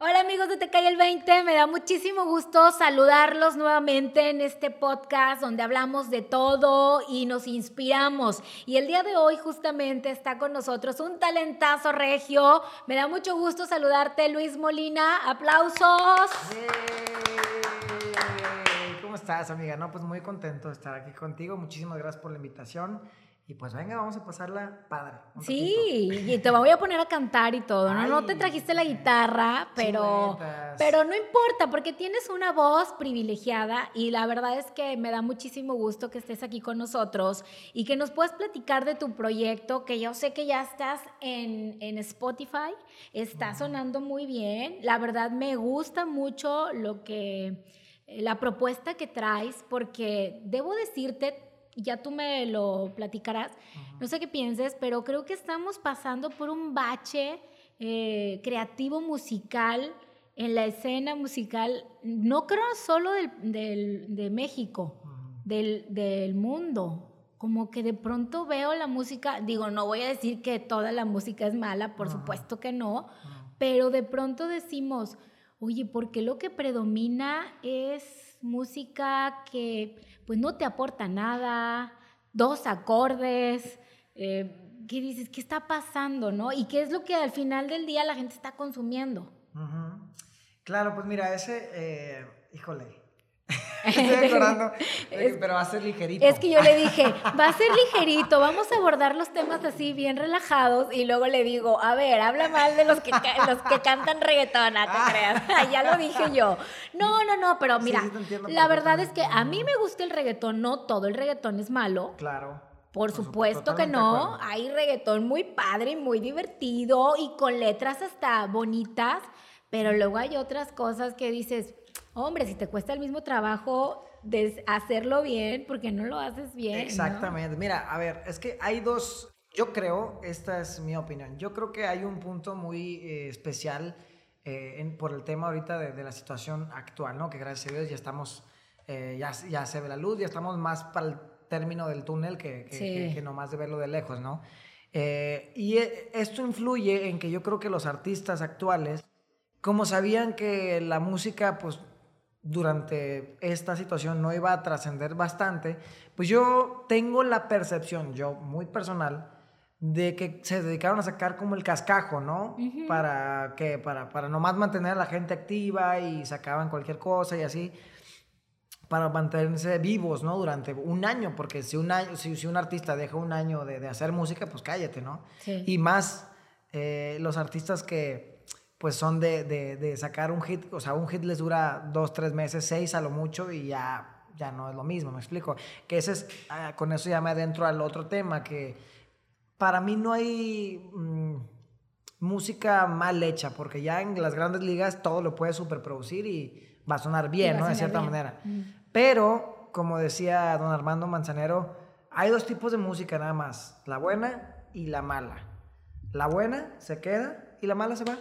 Hola amigos de Te Cae el 20, me da muchísimo gusto saludarlos nuevamente en este podcast donde hablamos de todo y nos inspiramos. Y el día de hoy justamente está con nosotros un talentazo regio. Me da mucho gusto saludarte Luis Molina. Aplausos. ¿Cómo estás amiga? No, pues muy contento de estar aquí contigo. Muchísimas gracias por la invitación. Y pues venga, vamos a pasarla padre. Sí, y te voy a poner a cantar y todo, ¿no? no te trajiste la guitarra, pero, pero no importa, porque tienes una voz privilegiada y la verdad es que me da muchísimo gusto que estés aquí con nosotros y que nos puedas platicar de tu proyecto, que yo sé que ya estás en, en Spotify, está sonando muy bien. La verdad me gusta mucho lo que la propuesta que traes, porque debo decirte, ya tú me lo platicarás, no sé qué pienses, pero creo que estamos pasando por un bache eh, creativo musical en la escena musical, no creo solo del, de México, del, del mundo. Como que de pronto veo la música, digo, no voy a decir que toda la música es mala, por supuesto que no, pero de pronto decimos, oye, ¿por qué lo que predomina es música que pues no te aporta nada, dos acordes, eh, ¿qué dices? ¿Qué está pasando, no? Y qué es lo que al final del día la gente está consumiendo. Claro, pues mira, ese, eh, híjole, Estoy acordando, pero va a ser ligerito. Es que yo le dije, va a ser ligerito, vamos a abordar los temas así bien relajados y luego le digo, a ver, habla mal de los que, los que cantan reggaetón, ¿no te ah. creas? ya lo dije yo. No, no, no, pero mira, la verdad es que a mí me gusta el reggaetón, no todo el reggaetón es malo. Claro. Por, supuesto que no, hay reggaetón muy padre, muy divertido y con letras hasta bonitas, pero luego hay otras cosas que dices, hombre, si te cuesta el mismo trabajo de hacerlo bien, porque no lo haces bien. Exactamente. Mira, a ver, es que hay dos, yo creo, esta es mi opinión, yo creo que hay un punto muy eh, especial eh, por el tema ahorita de, la situación actual, ¿no? Que gracias a Dios ya estamos, eh, ya, ya se ve la luz, ya estamos más para el término del túnel que, que, que, nomás de verlo de lejos, ¿no? y esto influye en que yo creo que los artistas actuales, como sabían que la música, pues durante esta situación no iba a trascender bastante, pues yo tengo la percepción, yo muy personal, de que se dedicaron a sacar como el cascajo, ¿no? Para que, para, para nomás mantener a la gente activa y sacaban cualquier cosa y así, para mantenerse vivos, ¿no? Durante un año, porque si un, año, si, un artista deja un año de, hacer música, pues cállate, ¿no? Y más eh, los artistas que pues son de, de, sacar un hit, o sea, un hit les dura dos, tres meses, seis a lo mucho y ya, ya no es lo mismo, me explico. Que ese es, ah, con eso ya me adentro al otro tema, que para mí no hay mm, música mal hecha, porque ya en las grandes ligas todo lo puedes superproducir y va a sonar bien, ¿no? De cierta manera. Mm. Pero, como decía don Armando Manzanero, hay dos tipos de música nada más, la buena y la mala. La buena se queda y la mala se va.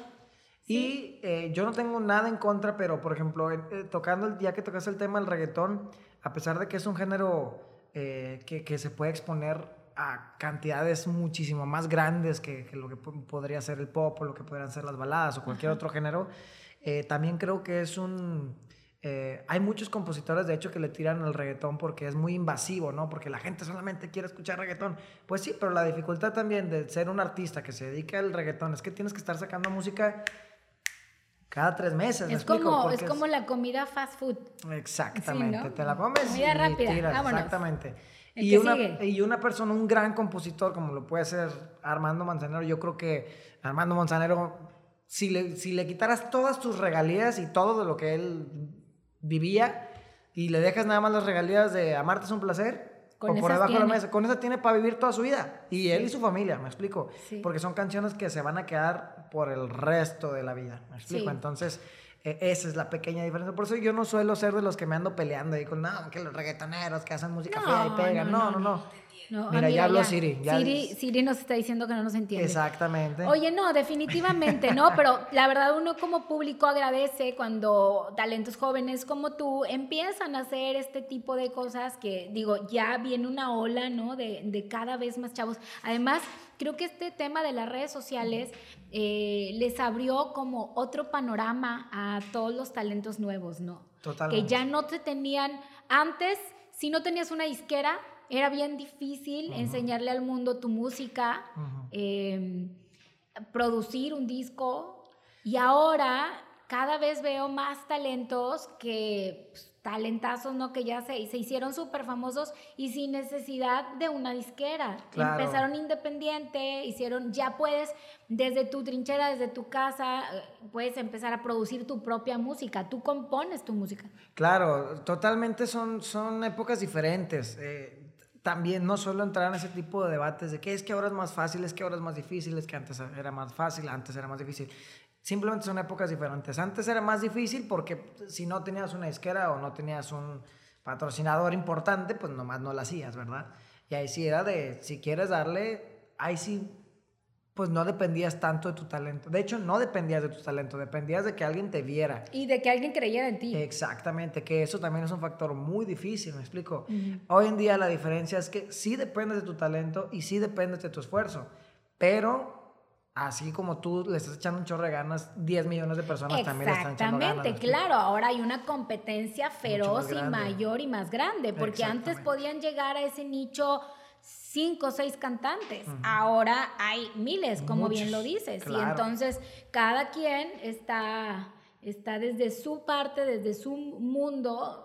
Y eh, yo no tengo nada en contra, pero por ejemplo, eh, tocando el día que tocas el tema del reggaetón, a pesar de que es un género eh, que, que, se puede exponer a cantidades muchísimo más grandes que, que, lo que podría ser el pop o lo que podrían ser las baladas o cualquier otro género, también creo que es un... hay muchos compositores, de hecho, que le tiran al reggaetón porque es muy invasivo, ¿no? Porque la gente solamente quiere escuchar reggaetón. Pues sí, pero la dificultad también de ser un artista que se dedica al reggaetón es que tienes que estar sacando música cada tres meses. Es, como, es como la comida fast food. Exactamente. Te la comes comida rápida. exactamente. Y una, y una persona, un gran compositor como lo puede ser Armando Manzanero, yo creo que Armando Manzanero, si le, si le quitaras todas tus regalías y todo de lo que él vivía y le dejas nada más las regalías de Amarte es un placer, con o por debajo de la mesa. Con esa tiene para vivir toda su vida. Y él y su familia, me explico. Porque son canciones que se van a quedar por el resto de la vida. Me explico. Entonces, e, esa es la pequeña diferencia. Por eso yo no suelo ser de los que me ando peleando ahí con, no, que los reggaetoneros que hacen música fea y pegan. no, no. no. No, mira, ya habló Siri, Siri. Siri nos está diciendo que no nos entiende. Exactamente. Oye, no, definitivamente, ¿no? Pero la verdad uno como público agradece cuando talentos jóvenes como tú empiezan a hacer este tipo de cosas que, digo, ya viene una ola, ¿no? De, de cada vez más chavos. Además, creo que este tema de las redes sociales eh, les abrió como otro panorama a todos los talentos nuevos, ¿no? Totalmente. Que ya no te tenían, antes, si no tenías una disquera, era bien difícil enseñarle al mundo tu música, em, producir un disco, y ahora cada vez veo más talentos que... Pues, talentazos, ¿no? Que ya se, se hicieron súper famosos y sin necesidad de una disquera. Empezaron independiente, hicieron, ya puedes, desde tu trinchera, desde tu casa, eh, puedes empezar a producir tu propia música, tú compones tu música. Claro, totalmente son, son épocas diferentes. Eh, también no solo entrar en ese tipo de debates de que es que ahora es más fácil, es que ahora es más difícil, es que antes era más fácil, antes era más difícil. Simplemente son épocas diferentes. Antes era más difícil porque si no tenías una disquera o no tenías un patrocinador importante, pues nomás no la hacías, ¿verdad? Y ahí sí era de, si quieres darle, ahí sí, pues no dependías tanto de tu talento. De hecho, no dependías de tu talento, dependías de que alguien te viera. Y de que alguien creyera en ti. Exactamente, que eso también es un factor muy difícil, me explico. Hoy en día la diferencia es que sí dependes de tu talento y sí dependes de tu esfuerzo, pero así como tú le estás echando un chorro de ganas, 10 millones de personas también le están echando ganas. Exactamente, claro. Ahora hay una competencia feroz y mayor y más grande, porque antes podían llegar a ese nicho cinco o seis cantantes. Ahora hay miles, como bien lo dices. Y entonces cada quien está, está desde su parte, desde su mundo,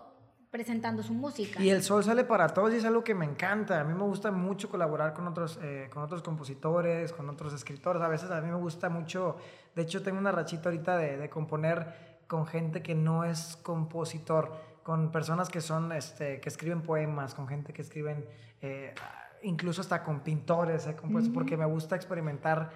presentando su música. Y el sol sale para todos y es algo que me encanta. A mí me gusta mucho colaborar con otros, eh, con otros compositores, con otros escritores. A veces a mí me gusta mucho, de hecho tengo una rachita ahorita de, de componer con gente que no es compositor, con personas que son, este, que escriben poemas, con gente que escriben, eh, incluso hasta con pintores, eh, porque me gusta experimentar.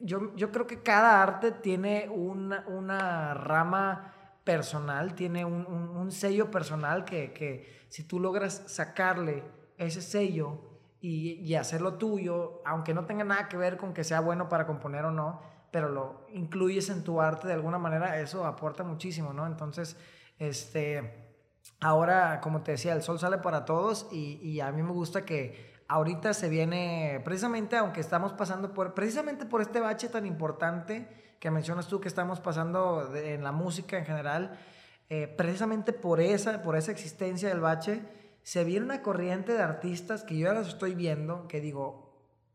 yo, yo creo que cada arte tiene una, una rama personal, tiene un, sello personal que, si tú logras sacarle ese sello y, hacerlo tuyo, aunque no tenga nada que ver con que sea bueno para componer o no, pero lo incluyes en tu arte de alguna manera, eso aporta muchísimo, ¿no? Entonces, este, ahora, como te decía, el sol sale para todos y, y a mí me gusta que ahorita se viene, precisamente, aunque estamos pasando por, precisamente por este bache tan importante, que mencionas tú que estamos pasando en la música en general, eh, precisamente por esa, por esa existencia del bache, se viene una corriente de artistas que yo los estoy viendo, que digo,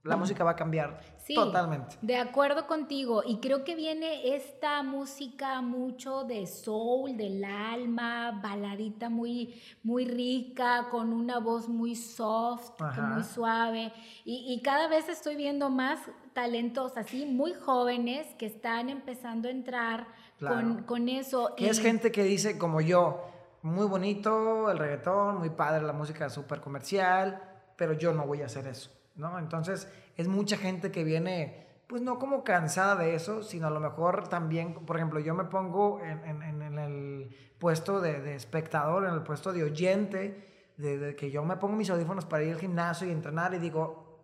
la música va a cambiar sí, totalmente. De acuerdo contigo. Y creo que viene esta música mucho de soul, del alma, baladita muy, muy rica, con una voz muy soft, muy suave. Y, y, cada vez estoy viendo más talentos así, muy jóvenes, que están empezando a entrar con, con, eso. Que es gente que dice, como yo, muy bonito el reggaetón, muy padre la música súper comercial, pero yo no voy a hacer eso. ¿no? Entonces, es mucha gente que viene, pues no como cansada de eso, sino a lo mejor también, por ejemplo, yo me pongo en, el puesto de, espectador, en el puesto de oyente, de, que yo me pongo mis audífonos para ir al gimnasio y entrenar y digo,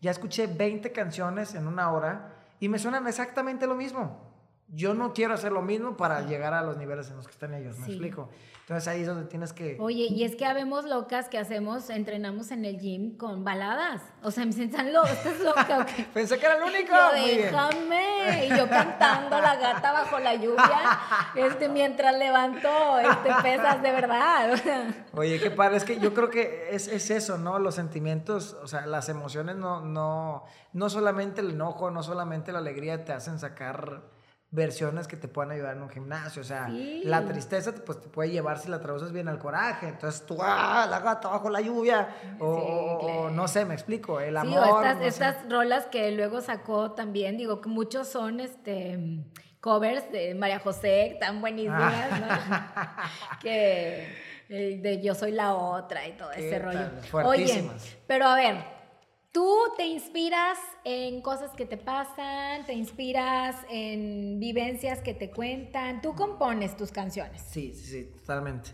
ya escuché 20 canciones en una hora y me suenan exactamente lo mismo. Yo no quiero hacer lo mismo para llegar a los niveles en los que están ellos, ¿me explico? Entonces ahí es donde tienes que... Oye, y es que habemos locas que hacemos, entrenamos en el gym con baladas. O sea, me sientan locas, estás loca. Pensé que era el único. déjame. Y yo cantando la gata bajo la lluvia, este, mientras levanto este, pesas de verdad. Oye, qué padre. Es que yo creo que es, es eso, ¿no? Los sentimientos, o sea, las emociones no, no, no solamente el enojo, no solamente la alegría te hacen sacar versiones que te puedan ayudar en un gimnasio. O sea, la tristeza pues, te puede llevar si la traduces bien al coraje. Entonces tú, ah, la gata bajo la lluvia. O, no sé, me explico. El amor. Sí, estas, rolas que luego sacó también, digo que muchos son este covers de María José, tan buenísimas, ¿no? que eh, de Yo soy la otra y todo ese rollo. Oye, pero a ver, Tú te inspiras en cosas que te pasan, te inspiras en vivencias que te cuentan, tú compones tus canciones. Sí, sí, sí, totalmente.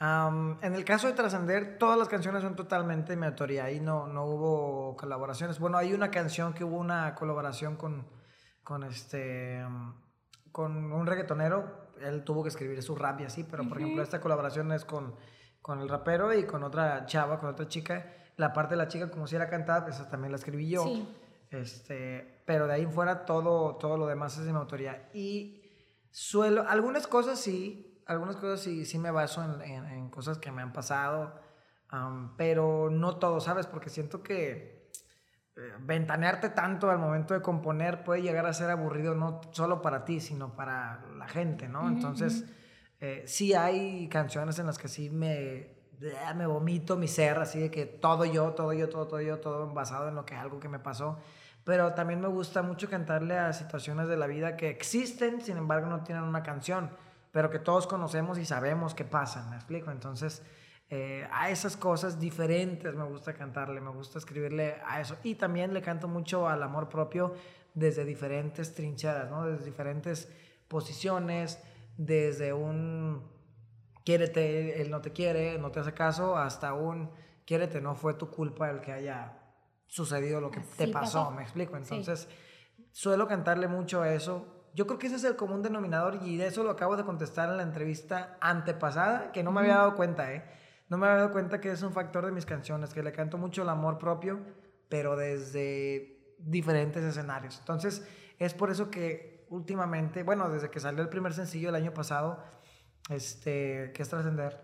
en el caso de Trascender, todas las canciones son totalmente mi autoría. Ahí no, no hubo colaboraciones. Bueno, hay una canción que hubo una colaboración con, con, este, con un reggaetonero. Él tuvo que escribir su rap y así, pero por ejemplo, esta colaboración es con, con el rapero y con otra chava, con otra chica La parte de la chica, como si era cantada, esa también la escribí yo. Este, pero de ahí en fuera todo, todo lo demás es de mi autoría. Y suelo, algunas cosas sí, algunas cosas sí, sí me baso en, en, cosas que me han pasado, pero no todo, ¿sabes? Porque siento que eh, ventanearte tanto al momento de componer puede llegar a ser aburrido no solo para ti, sino para la gente, ¿no? Entonces, eh, sí hay canciones en las que sí me me vomito mi ser, así de que todo yo, todo yo, todo, todo yo, todo basado en lo que algo que me pasó pero también me gusta mucho cantarle a situaciones de la vida que existen, sin embargo no tienen una canción, pero que todos conocemos y sabemos que pasan, ¿me explico? Entonces, eh, a esas cosas diferentes me gusta cantarle, me gusta escribirle a eso. Y también le canto mucho al amor propio desde diferentes trincheras, ¿no? Desde diferentes posiciones, desde un quiérete, él no te quiere, no te hace caso, hasta un quiérete, no fue tu culpa el que haya sucedido lo que te pasó, me explico. Entonces, suelo cantarle mucho a eso. Yo creo que ese es el común denominador y de eso lo acabo de contestar en la entrevista antepasada, que no me había dado cuenta, ¿eh? No me había dado cuenta que es un factor de mis canciones, que le canto mucho el amor propio, pero desde diferentes escenarios. Entonces, es por eso que últimamente, bueno, desde que salió el primer sencillo el año pasado, este, que es Trascender,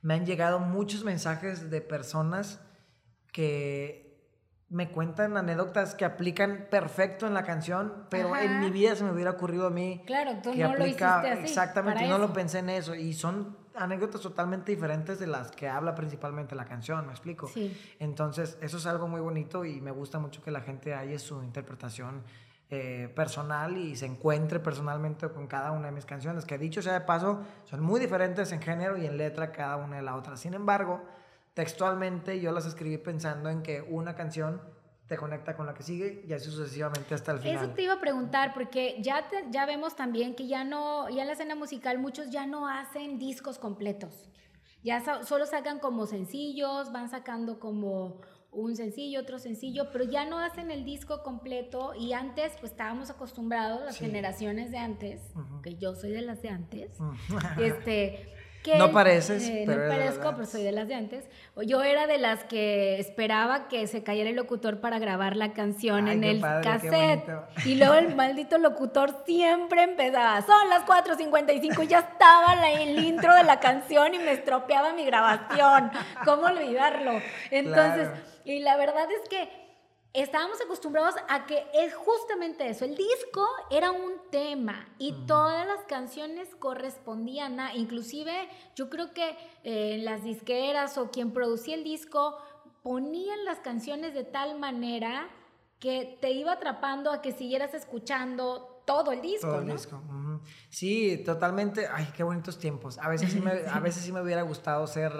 me han llegado muchos mensajes de personas que me cuentan anécdotas que aplican perfecto en la canción, pero en mi vida se me hubiera ocurrido a mí. Claro, tú no lo hiciste así. Exactamente, no lo pensé en eso. Y son anécdotas totalmente diferentes de las que habla principalmente la canción, ¿me explico? Sí. Entonces, eso es algo muy bonito y me gusta mucho que la gente haya su interpretación eh, personal y se encuentre personalmente con cada una de mis canciones, que dicho sea de paso, son muy diferentes en género y en letra cada una de la otra. Sin embargo, textualmente yo las escribí pensando en que una canción te conecta con la que sigue y así sucesivamente hasta el final. Eso te iba a preguntar porque ya ya vemos también que ya no ya en la escena musical muchos ya no hacen discos completos. Ya solo sacan como sencillos, van sacando como un sencillo, otro sencillo, pero ya no hacen el disco completo y antes pues estábamos acostumbrados las generaciones de antes, que yo soy de las de antes. este no pareces, eh, pero No parezco, pero soy de las de antes. Yo era de las que esperaba que se cayera el locutor para grabar la canción en el cassette. Y luego el maldito locutor siempre empezaba, son las 4.55, ya estaba el intro de la canción y me estropeaba mi grabación. ¿Cómo olvidarlo? Entonces, y la verdad es que estábamos acostumbrados a que es justamente eso. El disco era un tema y todas las canciones correspondían a, inclusive yo creo que eh, las disqueras o quien producía el disco ponían las canciones de tal manera que te iba atrapando a que siguieras escuchando todo el disco. Todo el disco. Sí, totalmente. Ay, qué bonitos tiempos. A veces sí me, a veces sí me hubiera gustado ser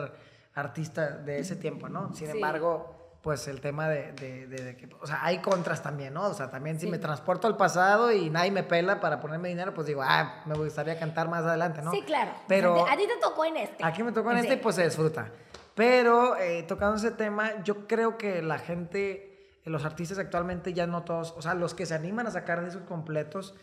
artista de ese tiempo, ¿no? Sin embargo pues el tema de, de, que, o sea, hay contras también, ¿no? O sea, también si me transporto al pasado y nadie me pela para ponerme dinero, pues digo, ah, me gustaría cantar más adelante, ¿no? Sí, claro. Pero a ti te tocó en este. Aquí me tocó en este, pues se disfruta. Pero eh, tocando ese tema, yo creo que la gente, los artistas actualmente ya no todos, o sea, los que se animan a sacar discos completos,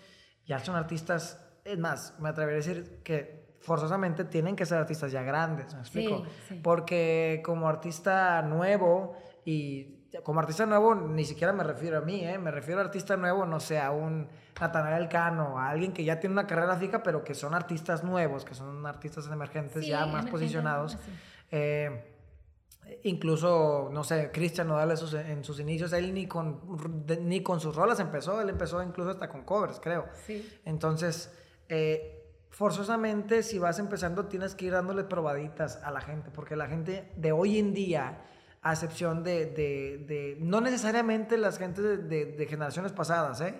ya son artistas, es más, me atrevería a decir que forzosamente tienen que ser artistas ya grandes, ¿me explico? Sí, Porque como artista nuevo y como artista nuevo, ni siquiera me refiero a mí, ¿eh? me refiero a artista nuevo, no sé, a un Natanael Cano, a alguien que ya tiene una carrera fija, pero que son artistas nuevos, que son artistas emergentes ya más posicionados. Eh, incluso, no sé, Cristian Nodal en sus inicios, él ni con, ni con sus rolas empezó, él empezó incluso hasta con covers, creo. Entonces, eh, forzosamente, si vas empezando, tienes que ir dándole probaditas a la gente, porque la gente de hoy en día a excepción de, de, de no necesariamente las gentes de, de, generaciones pasadas, ¿eh?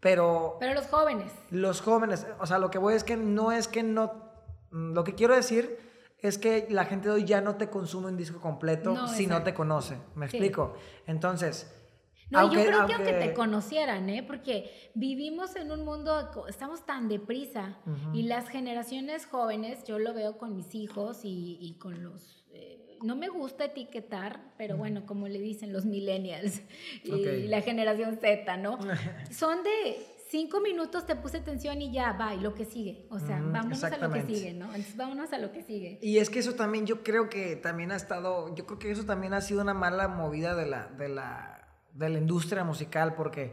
Pero... Pero los jóvenes. Los jóvenes, o sea, lo que voy es que no es que no... Mm, lo que quiero decir es que la gente de hoy ya no te consume un disco completo si no te conoce, ¿me explico? Entonces... No, yo creo que aunque te conocieran, ¿eh? Porque vivimos en un mundo, estamos tan deprisa y las generaciones jóvenes, yo lo veo con mis hijos y, y con los no me gusta etiquetar, pero bueno, como le dicen los millennials y la generación Z, ¿no? Son de cinco minutos te puse atención y ya, va, y lo que sigue. O sea, vámonos a lo que sigue, ¿no? Entonces vámonos a lo que sigue. Y es que eso también, yo creo que también ha estado, yo creo que eso también ha sido una mala movida de la, de la, de la industria musical, porque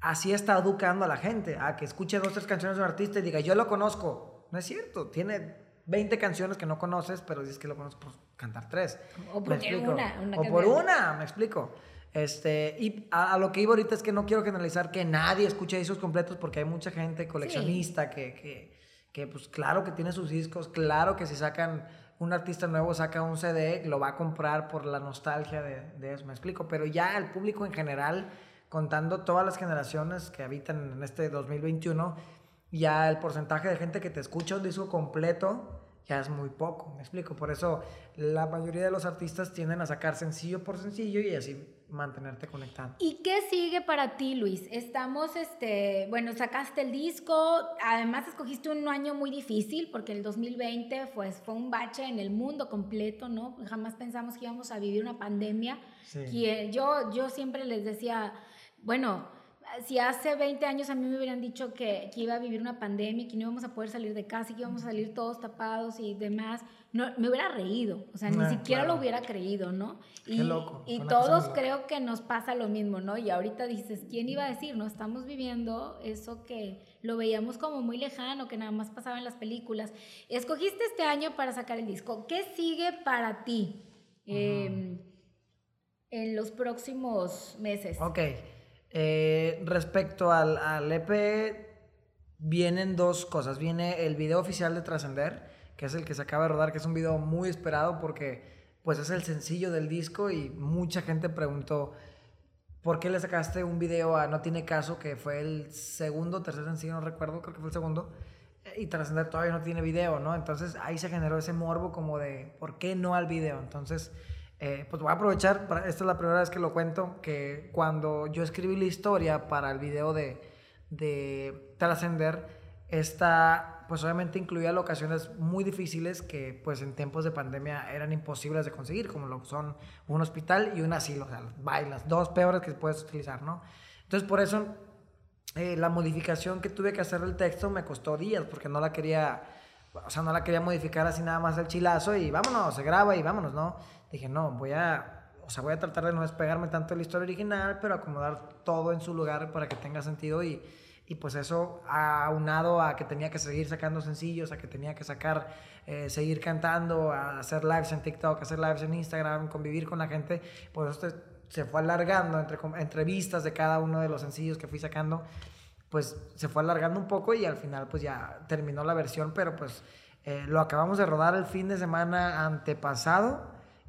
así está educando a la gente, a que escuche dos, tres canciones de un artista y diga, yo lo conozco. No es cierto, tiene 20 canciones que no conoces, pero dices que lo conozco por cantar tres. O por una, una, O por una, me explico. Este, y a, lo que iba ahorita es que no quiero generalizar que nadie escuche esos completos porque hay mucha gente coleccionista que, que, que, pues claro que tiene sus discos, claro que si sacan un artista nuevo, saca un CD, lo va a comprar por la nostalgia de, de eso, me explico. Pero ya el público en general, contando todas las generaciones que habitan en este 2021, ya el porcentaje de gente que te escucha un disco completo ya es muy poco, me explico. Por eso la mayoría de los artistas tienden a sacar sencillo por sencillo y así mantenerte conectado. ¿Y qué sigue para ti, Luis? Estamos, este, bueno, sacaste el disco, además escogiste un año muy difícil porque el 2020 pues, fue un bache en el mundo completo, ¿no? Jamás pensamos que íbamos a vivir una pandemia. Sí. yo, yo siempre les decía, bueno, si hace 20 años a mí me hubieran dicho que, que, iba a vivir una pandemia, que no íbamos a poder salir de casa, que íbamos a salir todos tapados y demás, no, me hubiera reído, o sea, ni ah, siquiera lo hubiera creído, ¿no? Y, loco, y todos creo que nos pasa lo mismo, ¿no? Y ahorita dices, ¿quién iba a decir? No estamos viviendo eso que lo veíamos como muy lejano, que nada más pasaba en las películas. Escogiste este año para sacar el disco. ¿Qué sigue para ti em, en los próximos meses? Ok. Eh, respecto al, al, EP, vienen dos cosas. Viene el video oficial de Trascender, que es el que se acaba de rodar, que es un video muy esperado porque pues es el sencillo del disco y mucha gente preguntó por qué le sacaste un video a No Tiene Caso, que fue el segundo, tercer sencillo, no recuerdo, creo que fue el segundo, y Trascender todavía no tiene video, ¿no? Entonces ahí se generó ese morbo como de, ¿por qué no al video? Entonces eh, pues voy a aprovechar, esta es la primera vez que lo cuento, que cuando yo escribí la historia para el video de, de Trascender, esta pues obviamente incluía locaciones muy difíciles que pues en tiempos de pandemia eran imposibles de conseguir, como lo son un hospital y un asilo, o sea, las dos peores que puedes utilizar, ¿no? Entonces por eso eh, la modificación que tuve que hacer del texto me costó días, porque no la quería, o sea, no la quería modificar así nada más el chilazo y vámonos, se graba y vámonos, ¿no? dije, no, voy a, o sea, voy a tratar de no despegarme tanto de la historia original, pero acomodar todo en su lugar para que tenga sentido y, y pues eso aunado a que tenía que seguir sacando sencillos, a que tenía que sacar, eh, seguir cantando, a hacer lives en TikTok, hacer lives en Instagram, convivir con la gente, pues eso se fue alargando entre entrevistas de cada uno de los sencillos que fui sacando, pues se fue alargando un poco y al final pues ya terminó la versión, pero pues eh, lo acabamos de rodar el fin de semana antepasado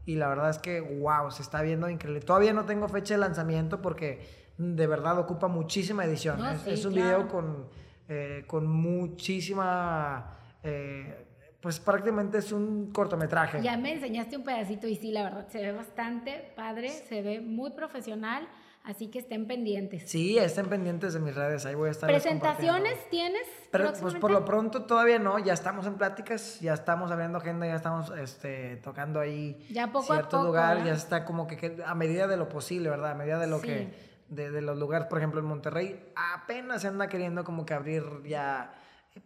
y la verdad es que, wow, se está viendo increíble. Todavía no tengo fecha de lanzamiento porque de verdad ocupa muchísima edición. es, un video con, eh, con muchísima... Eh, pues prácticamente es un cortometraje. Ya me enseñaste un pedacito y sí, la verdad, se ve bastante padre, se ve muy profesional. Así que estén pendientes. Sí, estén pendientes de mis redes, ahí voy a estar. ¿Presentaciones tienes? Pero, pues por lo pronto todavía no, ya estamos en pláticas, ya estamos abriendo agenda, ya estamos este, tocando ahí ya poco ciertos lugares, ya está como que, a medida de lo posible, ¿verdad? A medida de lo que, de, de, los lugares, por ejemplo en Monterrey, apenas se anda queriendo como que abrir ya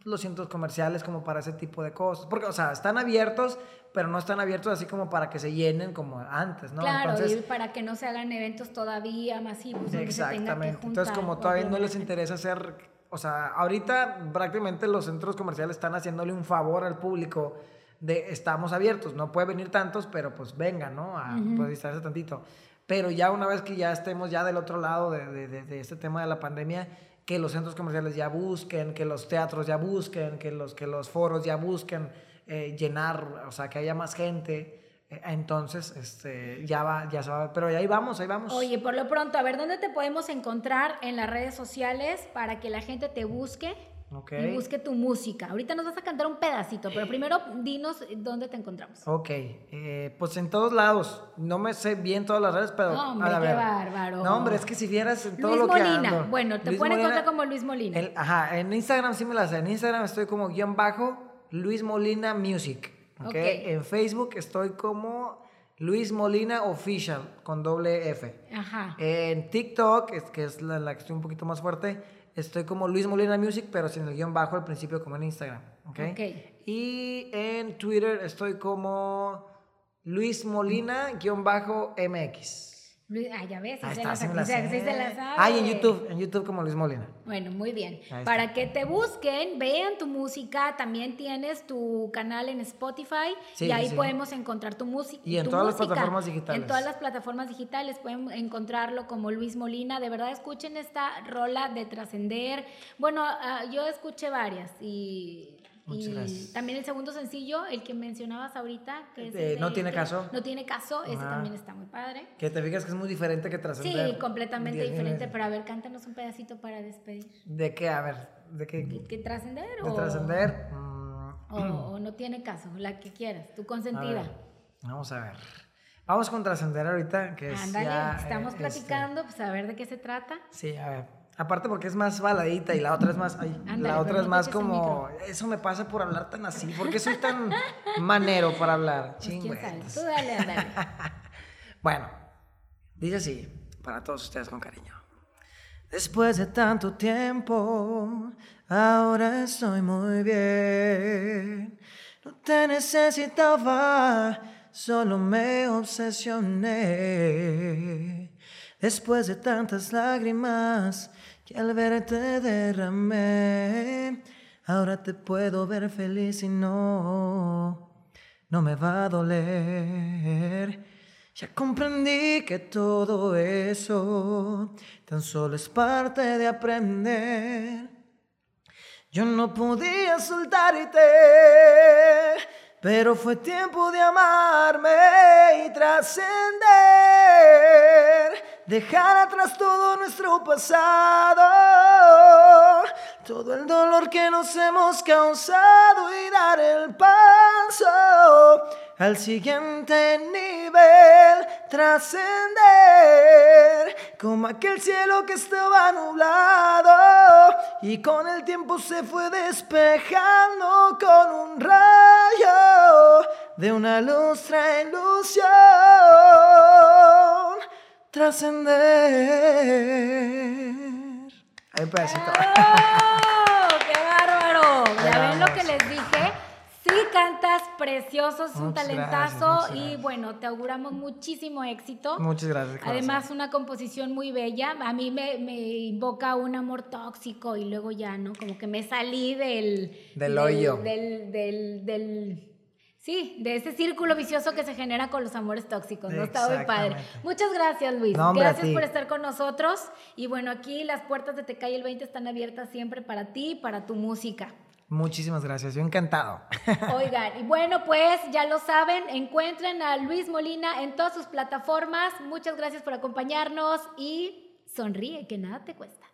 los centros comerciales como para ese tipo de cosas. Porque, o sea, están abiertos, pero no están abiertos así como para que se llenen como antes, ¿no? Claro, y para que no se hagan eventos todavía masivos. Exactamente. Entonces, como todavía no les interesa hacer, o sea, ahorita prácticamente los centros comerciales están haciéndole un favor al público de estamos abiertos, no puede venir tantos, pero pues venga, ¿no? A pues, distraerse tantito. Pero ya una vez que ya estemos ya del otro lado de, de, de este tema de la pandemia, que los centros comerciales ya busquen, que los teatros ya busquen, que los, que los foros ya busquen eh, llenar, o sea, que haya más gente. Eh, entonces, este, ya va, ya se va, pero ahí vamos, ahí vamos. Oye, por lo pronto, a ver, ¿dónde te podemos encontrar en las redes sociales para que la gente te busque? Y busque tu música. Ahorita nos vas a cantar un pedacito, pero primero dinos dónde te encontramos. Ok, eh, pues en todos lados. No me sé bien todas las redes, pero. No, hombre, qué bárbaro. No, hombre, es que si vieras en todo Luis lo Molina. que. Bueno, te pueden encontrar como Luis Molina. ajá, en Instagram sí me la sé. En Instagram estoy como guion bajo Luis Molina Music. Okay. En Facebook estoy como Luis Molina Official con doble F. Ajá. En TikTok, que es la, la que estoy un poquito más fuerte Estoy como Luis Molina Music, pero sin el guion bajo al principio como en Instagram. ¿ok? Ok. Y en Twitter estoy como Luis Molina guion bajo MX. Luis- Ah, ya ves, Ahí se está, las se- se las sabe. Ah, y en YouTube, en YouTube como Luis Molina. Bueno, muy bien. Ahí Para está. que te busquen, vean tu música, también tienes tu canal en Spotify Sí, y ahí sí, podemos encontrar tu, música Y en todas las plataformas digitales. En todas las plataformas digitales pueden encontrarlo como Luis Molina. De verdad, escuchen esta rola de Trascender. Bueno, ah, yo escuché varias y... Muchas y gracias. también el segundo sencillo, el que mencionabas ahorita, que es Eh, el No de- tiene caso. No tiene caso, ese Ajá. también está muy padre. Que te fijas que es muy diferente que trascender. Sí, completamente 10,000 diferente, pero a ver, cántanos un pedacito para despedir. ¿De qué? A ver, ¿de qué? ¿Que, que trascender ¿De o, trascender? Mm, o, o no tiene caso? La que quieras, tu a consentida. ver, vamos a ver. Vamos con trascender ahorita, que es Ándale, ya, estamos eh, platicando, pues a ver de qué se trata. este, sí, a ver. Aparte porque es más baladita y la otra es más... ay, la otra es más como... Eso me pasa por hablar tan así. ¿Por qué soy tan manero para hablar? Pues. Tú dale. Bueno, dice así, para todos ustedes con cariño. Después de tanto tiempo, ahora estoy muy bien. No te necesitaba, solo me obsesioné. Después de tantas lágrimas que al verte derramé, ahora te puedo ver feliz y no, no me va a doler. Ya comprendí que todo eso tan solo es parte de aprender. Yo no podía soltarte, pero fue tiempo de amarme y trascender. Dejar atrás todo nuestro pasado, todo el dolor que nos hemos causado y dar el paso al siguiente nivel, trascender como aquel cielo que estaba nublado y con el tiempo se fue despejando con un rayo de una lustra ilusión, trascender. Ahí pedacito. ¡Oh! ¡Qué bárbaro! Ya ven lo que les dije. Sí cantas precioso, es un Muchas talentazo gracias, y gracias. bueno, te auguramos muchísimo éxito. Muchas gracias. corazón. Además, una composición muy bella. A mí me, me invoca un amor tóxico y luego ya, ¿no? Como que me salí del... Del hoyo. Del, del, del- Sí, de ese círculo vicioso que se genera con los amores tóxicos, ¿no? Está muy padre. Muchas gracias, Luis. No, hombre, gracias por estar con nosotros. Y bueno, aquí las puertas de Te Calle el 20 están abiertas siempre para ti y para tu música. Muchísimas gracias. Yo encantado. Oigan, y bueno, pues ya lo saben, encuentren a Luis Molina en todas sus plataformas. Muchas gracias por acompañarnos y sonríe, que nada te cuesta.